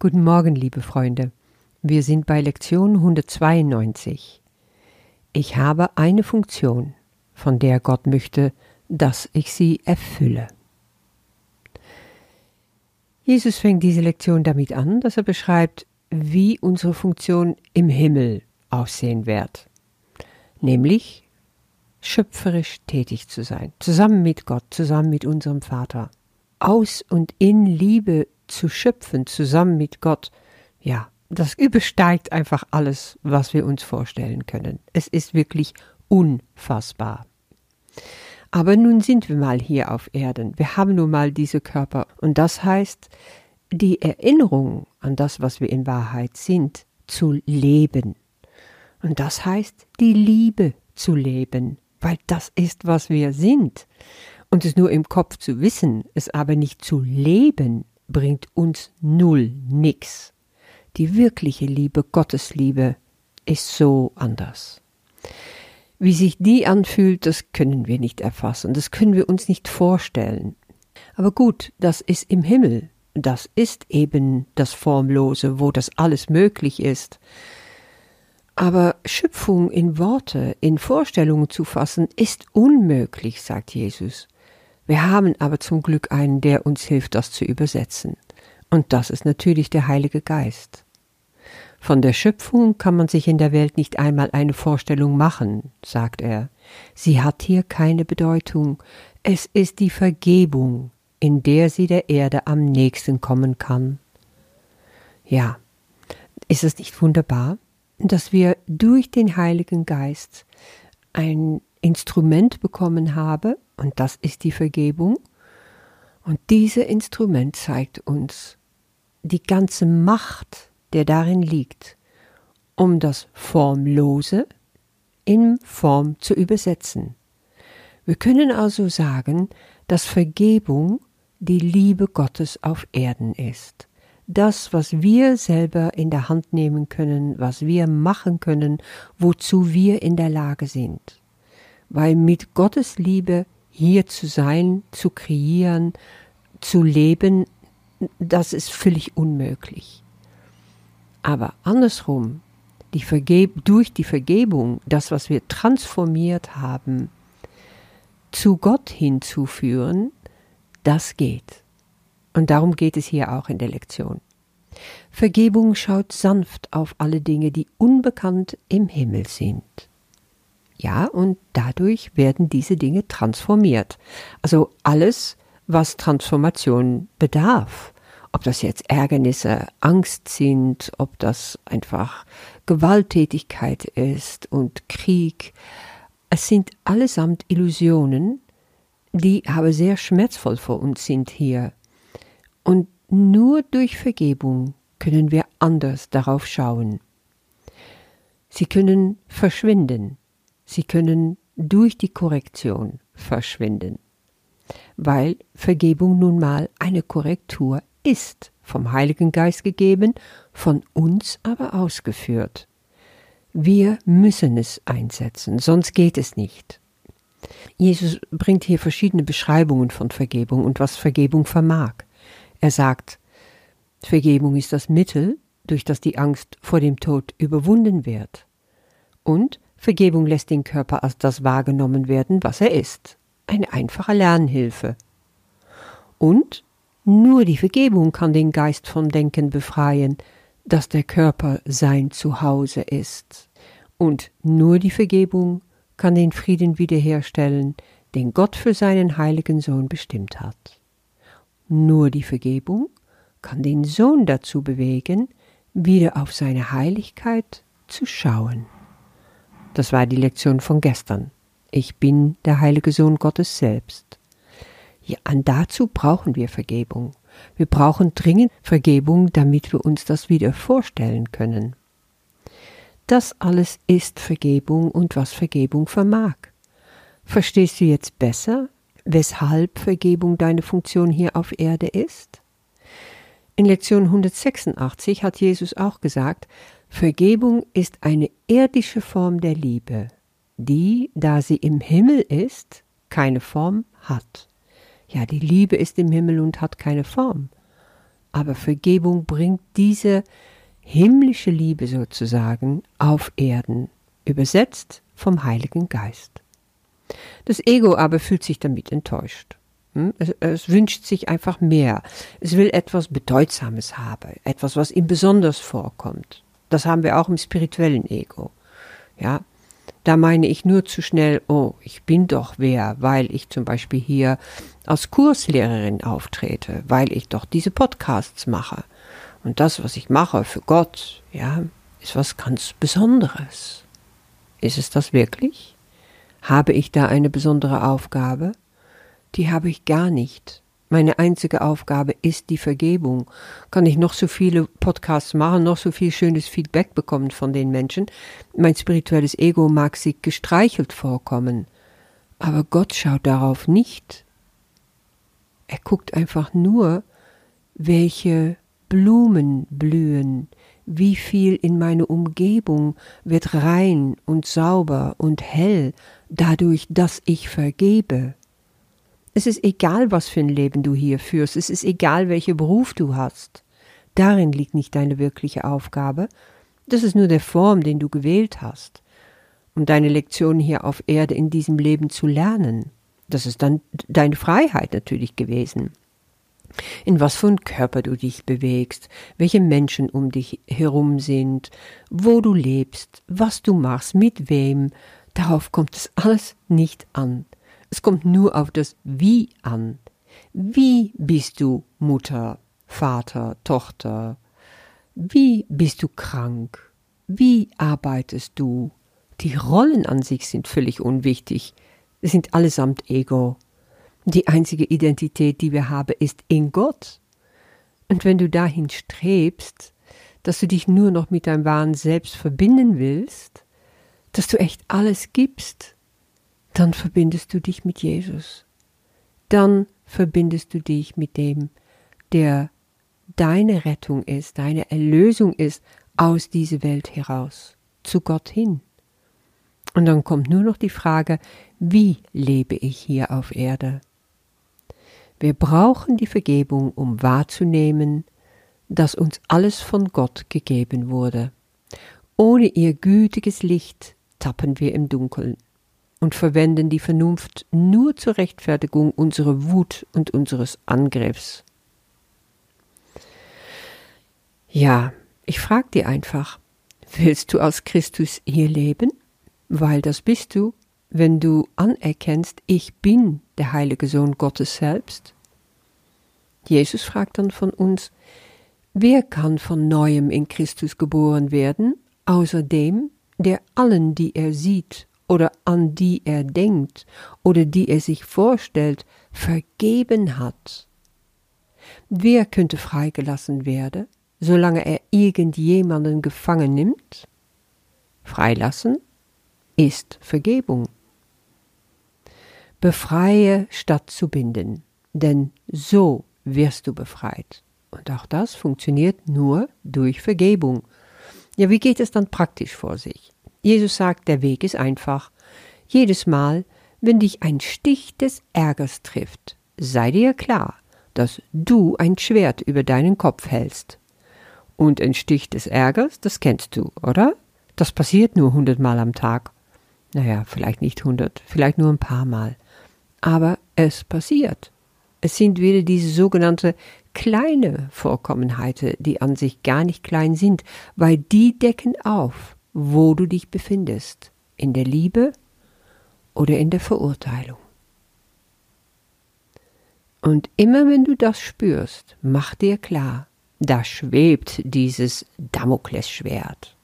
Guten Morgen, liebe Freunde. Wir sind bei Lektion 192. Ich habe eine Funktion, von der Gott möchte, dass ich sie erfülle. Jesus fängt diese Lektion damit an, dass er beschreibt, wie unsere Funktion im Himmel aussehen wird, nämlich schöpferisch tätig zu sein, zusammen mit Gott, zusammen mit unserem Vater, aus und in Liebe zu schöpfen zusammen mit Gott, ja, das übersteigt einfach alles, was wir uns vorstellen können. Es ist wirklich unfassbar. Aber nun sind wir mal hier auf Erden. Wir haben nun mal diese Körper. Und das heißt, die Erinnerung an das, was wir in Wahrheit sind, zu leben. Und das heißt, die Liebe zu leben, weil das ist, was wir sind. Und es nur im Kopf zu wissen, es aber nicht zu leben, bringt uns null nix. Die wirkliche Liebe, Gottes Liebe, ist so anders. Wie sich die anfühlt, das können wir nicht erfassen, das können wir uns nicht vorstellen. Aber gut, das ist im Himmel, das ist eben das Formlose, wo das alles möglich ist. Aber Schöpfung in Worte, in Vorstellungen zu fassen, ist unmöglich, sagt Jesus. Wir haben aber zum Glück einen, der uns hilft, das zu übersetzen. Und das ist natürlich der Heilige Geist. Von der Schöpfung kann man sich in der Welt nicht einmal eine Vorstellung machen, sagt er. Sie hat hier keine Bedeutung. Es ist die Vergebung, in der sie der Erde am nächsten kommen kann. Ja, ist es nicht wunderbar, dass wir durch den Heiligen Geist ein Instrument bekommen haben, und das ist die Vergebung. Und dieses Instrument zeigt uns die ganze Macht, der darin liegt, um das Formlose in Form zu übersetzen. Wir können also sagen, dass Vergebung die Liebe Gottes auf Erden ist. Das, was wir selber in der Hand nehmen können, was wir machen können, wozu wir in der Lage sind. Weil mit Gottes Liebe hier zu sein, zu kreieren, zu leben, das ist völlig unmöglich. Aber andersrum, die Vergeb durch die Vergebung, das, was wir transformiert haben, zu Gott hinzuführen, das geht. Und darum geht es hier auch in der Lektion. Vergebung schaut sanft auf alle Dinge, die unbekannt im Himmel sind. Ja, und dadurch werden diese Dinge transformiert. Also alles, was Transformation bedarf. Ob das jetzt Ärgernisse, Angst sind, ob das einfach Gewalttätigkeit ist und Krieg. Es sind allesamt Illusionen, die aber sehr schmerzvoll für uns sind hier. Und nur durch Vergebung können wir anders darauf schauen. Sie können verschwinden, Sie können durch die Korrektion verschwinden, weil Vergebung nun mal eine Korrektur ist, vom Heiligen Geist gegeben, von uns aber ausgeführt. Wir müssen es einsetzen, sonst geht es nicht. Jesus bringt hier verschiedene Beschreibungen von Vergebung und was Vergebung vermag. Er sagt, Vergebung ist das Mittel, durch das die Angst vor dem Tod überwunden wird. Und Vergebung lässt den Körper als das wahrgenommen werden, was er ist. Eine einfache Lernhilfe. Und nur die Vergebung kann den Geist vom Denken befreien, dass der Körper sein Zuhause ist. Und nur die Vergebung kann den Frieden wiederherstellen, den Gott für seinen heiligen Sohn bestimmt hat. Nur die Vergebung kann den Sohn dazu bewegen, wieder auf seine Heiligkeit zu schauen. Das war die Lektion von gestern. Ich bin der heilige Sohn Gottes selbst. Ja, und dazu brauchen wir Vergebung. Wir brauchen dringend Vergebung, damit wir uns das wieder vorstellen können. Das alles ist Vergebung und was Vergebung vermag. Verstehst du jetzt besser, weshalb Vergebung deine Funktion hier auf Erde ist? In Lektion 186 hat Jesus auch gesagt, Vergebung ist eine irdische Form der Liebe, die, da sie im Himmel ist, keine Form hat. Ja, die Liebe ist im Himmel und hat keine Form. aber Vergebung bringt diese himmlische Liebe sozusagen auf Erden, übersetzt vom Heiligen Geist. Das Ego aber fühlt sich damit enttäuscht. Hm? Es, es, wünscht sich einfach mehr. Es will etwas Bedeutsames haben, etwas, was ihm besonders vorkommt. Das haben wir auch im spirituellen Ego. Ja, da meine ich nur zu schnell, oh, ich bin doch wer, weil ich zum Beispiel hier als Kurslehrerin auftrete, weil ich doch diese Podcasts mache. Und das, was ich mache für Gott, ja, ist was ganz Besonderes. Ist es das wirklich? Habe ich da eine besondere Aufgabe? Die habe ich gar nicht. Meine einzige Aufgabe ist die Vergebung. Kann ich noch so viele Podcasts machen, noch so viel schönes Feedback bekommen von den Menschen. Mein spirituelles Ego mag sich gestreichelt vorkommen. Aber Gott schaut darauf nicht. Er guckt einfach nur, welche Blumen blühen, wie viel in meiner Umgebung wird rein und sauber und hell dadurch, dass ich vergebe. Es ist egal, was für ein Leben du hier führst, es ist egal, welchen Beruf du hast. Darin liegt nicht deine wirkliche Aufgabe, das ist nur der Form, den du gewählt hast, um deine Lektion hier auf Erde in diesem Leben zu lernen. Das ist dann deine Freiheit natürlich gewesen. In was für ein Körper du dich bewegst, welche Menschen um dich herum sind, wo du lebst, was du machst, mit wem, darauf kommt es alles nicht an. Es kommt nur auf das Wie an. Wie bist du Mutter, Vater, Tochter? Wie bist du krank? Wie arbeitest du? Die Rollen an sich sind völlig unwichtig. Sie sind allesamt Ego. Die einzige Identität, die wir haben, ist in Gott. Und wenn du dahin strebst, dass du dich nur noch mit deinem wahren Selbst verbinden willst, dass du echt alles gibst, dann verbindest du dich mit Jesus. Dann verbindest du dich mit dem, der deine Rettung ist, deine Erlösung ist aus dieser Welt heraus, zu Gott hin. Und dann kommt nur noch die Frage, wie lebe ich hier auf Erde? Wir brauchen die Vergebung, um wahrzunehmen, dass uns alles von Gott gegeben wurde. Ohne ihr gütiges Licht tappen wir im Dunkeln und verwenden die Vernunft nur zur Rechtfertigung unserer Wut und unseres Angriffs. Ja, ich frag dir einfach, willst du als Christus hier leben? Weil das bist du, wenn du anerkennst, ich bin der heilige Sohn Gottes selbst. Jesus fragt dann von uns, wer kann von neuem in Christus geboren werden, außer dem, der allen, die er sieht oder an die er denkt oder die er sich vorstellt, vergeben hat. Wer könnte freigelassen werden, solange er irgendjemanden gefangen nimmt? Freilassen ist Vergebung. Befreie statt zu binden, denn so wirst du befreit. Und auch das funktioniert nur durch Vergebung. Ja, wie geht es dann praktisch vor sich? Jesus sagt, der Weg ist einfach. Jedes Mal, wenn dich ein Stich des Ärgers trifft, sei dir klar, dass du ein Schwert über deinen Kopf hältst. Und ein Stich des Ärgers, das kennst du, oder? Das passiert nur hundertmal am Tag. Naja, vielleicht nicht hundert, vielleicht nur ein paar Mal. Aber es passiert. Es sind wieder diese sogenannte kleine Vorkommenheiten, die an sich gar nicht klein sind, weil die decken auf, wo du dich befindest, in der Liebe oder in der Verurteilung. Und immer wenn du das spürst, mach dir klar, da schwebt dieses Damoklesschwert.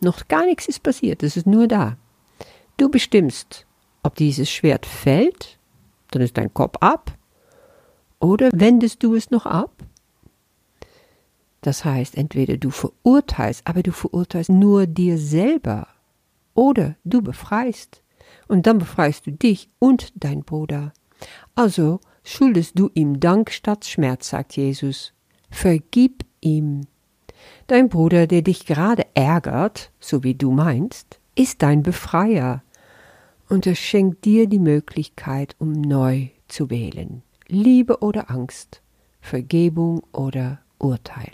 Noch gar nichts ist passiert, es ist nur da. Du bestimmst, ob dieses Schwert fällt, dann ist dein Kopf ab, oder wendest du es noch ab? Das heißt, entweder du verurteilst, aber du verurteilst nur dir selber, oder du befreist, und dann befreist du dich und dein Bruder. Also schuldest du ihm Dank statt Schmerz, sagt Jesus. Vergib ihm. Dein Bruder, der dich gerade ärgert, so wie du meinst, ist dein Befreier, und er schenkt dir die Möglichkeit, um neu zu wählen. Liebe oder Angst, Vergebung oder Urteil.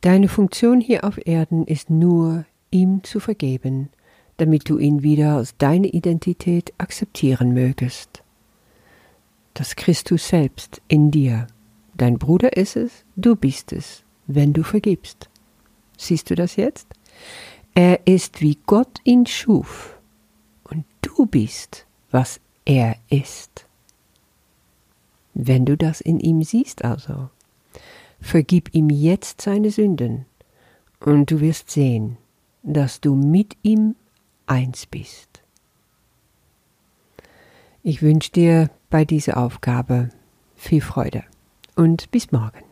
Deine Funktion hier auf Erden ist nur, ihm zu vergeben, damit du ihn wieder als deine Identität akzeptieren mögest. Das Christus selbst in dir. Dein Bruder ist es, du bist es, wenn du vergibst. Siehst du das jetzt? Er ist wie Gott ihn schuf, und du bist, was er ist. Wenn du das in ihm siehst also, vergib ihm jetzt seine Sünden, und du wirst sehen, dass du mit ihm eins bist. Ich wünsche dir bei dieser Aufgabe viel Freude und bis morgen.